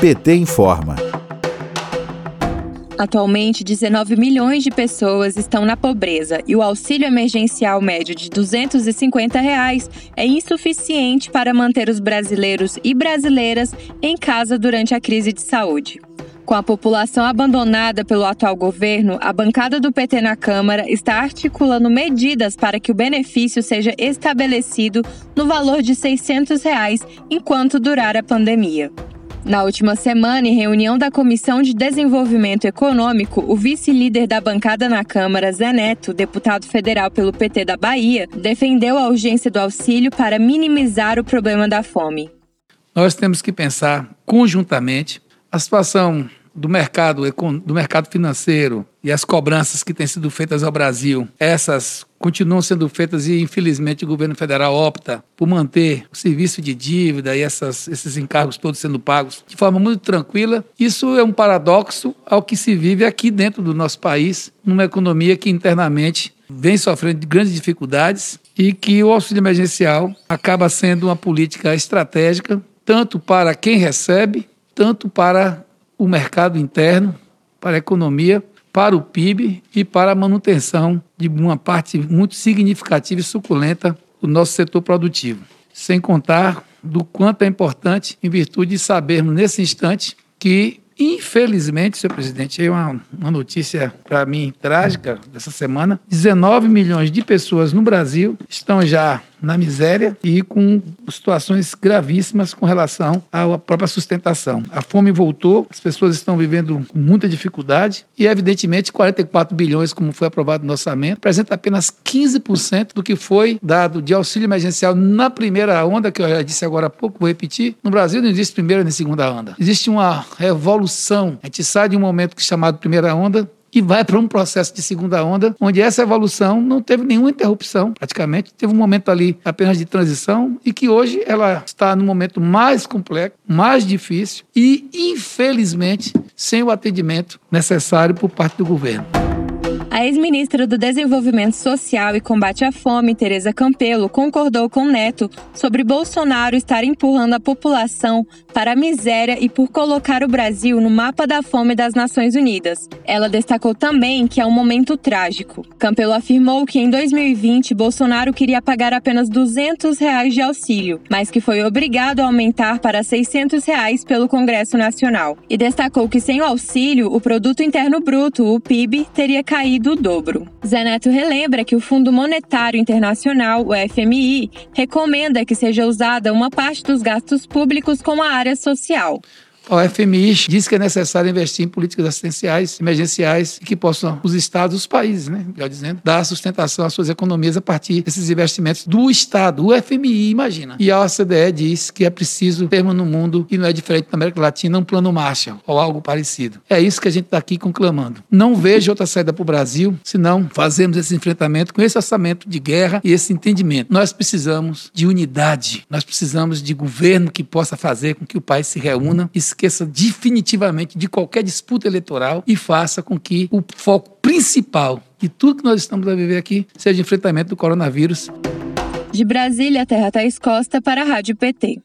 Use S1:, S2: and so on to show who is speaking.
S1: PT informa.
S2: Atualmente, 19 milhões de pessoas estão na pobreza e o auxílio emergencial médio de 250 reais é insuficiente para manter os brasileiros e brasileiras em casa durante a crise de saúde. Com a população abandonada pelo atual governo, a bancada do PT na Câmara está articulando medidas para que o benefício seja estabelecido no valor de 600 reais enquanto durar a pandemia. Na última semana, em reunião da Comissão de Desenvolvimento Econômico, o vice-líder da bancada na Câmara, Zé Neto, deputado federal pelo PT da Bahia, defendeu a urgência do auxílio para minimizar o problema da fome.
S3: Nós temos que pensar conjuntamente a situação do mercado, do mercado financeiro e as cobranças que têm sido feitas ao Brasil, essas continuam sendo feitas e, infelizmente, o governo federal opta por manter o serviço de dívida e essas, esses encargos todos sendo pagos de forma muito tranquila. Isso é um paradoxo ao que se vive aqui dentro do nosso país, numa economia que internamente vem sofrendo de grandes dificuldades e que o auxílio emergencial acaba sendo uma política estratégica, tanto para quem recebe, tanto para o mercado interno, para a economia, para o PIB e para a manutenção de uma parte muito significativa e suculenta do nosso setor produtivo. Sem contar do quanto é importante, em virtude de sabermos nesse instante que Infelizmente, senhor presidente, é uma, uma notícia para mim trágica dessa semana: 19 milhões de pessoas no Brasil estão já na miséria e com situações gravíssimas com relação à própria sustentação. A fome voltou, as pessoas estão vivendo com muita dificuldade e, evidentemente, 44 bilhões, como foi aprovado no orçamento, representa apenas 15% do que foi dado de auxílio emergencial na primeira onda, que eu já disse agora há pouco, vou repetir. No Brasil não existe primeira nem segunda onda. Existe uma revolução. A gente sai de um momento é chamado primeira onda e vai para um processo de segunda onda, onde essa evolução não teve nenhuma interrupção, praticamente. Teve um momento ali apenas de transição e que hoje ela está no momento mais complexo, mais difícil e, infelizmente, sem o atendimento necessário por parte do governo.
S2: A ex-ministra do Desenvolvimento Social e Combate à Fome, Tereza Campelo, concordou com Neto sobre Bolsonaro estar empurrando a população para a miséria e por colocar o Brasil no mapa da fome das Nações Unidas. Ela destacou também que é um momento trágico. Campelo afirmou que em 2020 Bolsonaro queria pagar apenas 200 reais de auxílio, mas que foi obrigado a aumentar para 600 reais pelo Congresso Nacional. E destacou que sem o auxílio, o Produto Interno Bruto, o PIB, teria caído do dobro. Relembra que o Fundo Monetário Internacional, o FMI, recomenda que seja usada uma parte dos gastos públicos com a área social.
S3: O FMI diz que é necessário investir em políticas assistenciais, emergenciais, que possam os estados, os países, né, melhor dizendo, dar sustentação às suas economias a partir desses investimentos do Estado, o FMI, imagina. E a OCDE diz que é preciso termos no mundo, e não é diferente na América Latina, um plano Marshall ou algo parecido. É isso que a gente está aqui conclamando. Não vejo outra saída para o Brasil, senão fazemos esse enfrentamento com esse orçamento de guerra e esse entendimento. Nós precisamos de unidade, nós precisamos de governo que possa fazer com que o país se reúna e esqueça definitivamente de qualquer disputa eleitoral e faça com que o foco principal de tudo que nós estamos a viver aqui seja o enfrentamento do coronavírus.
S2: De Brasília, Terra Thaís Costa para a Rádio PT.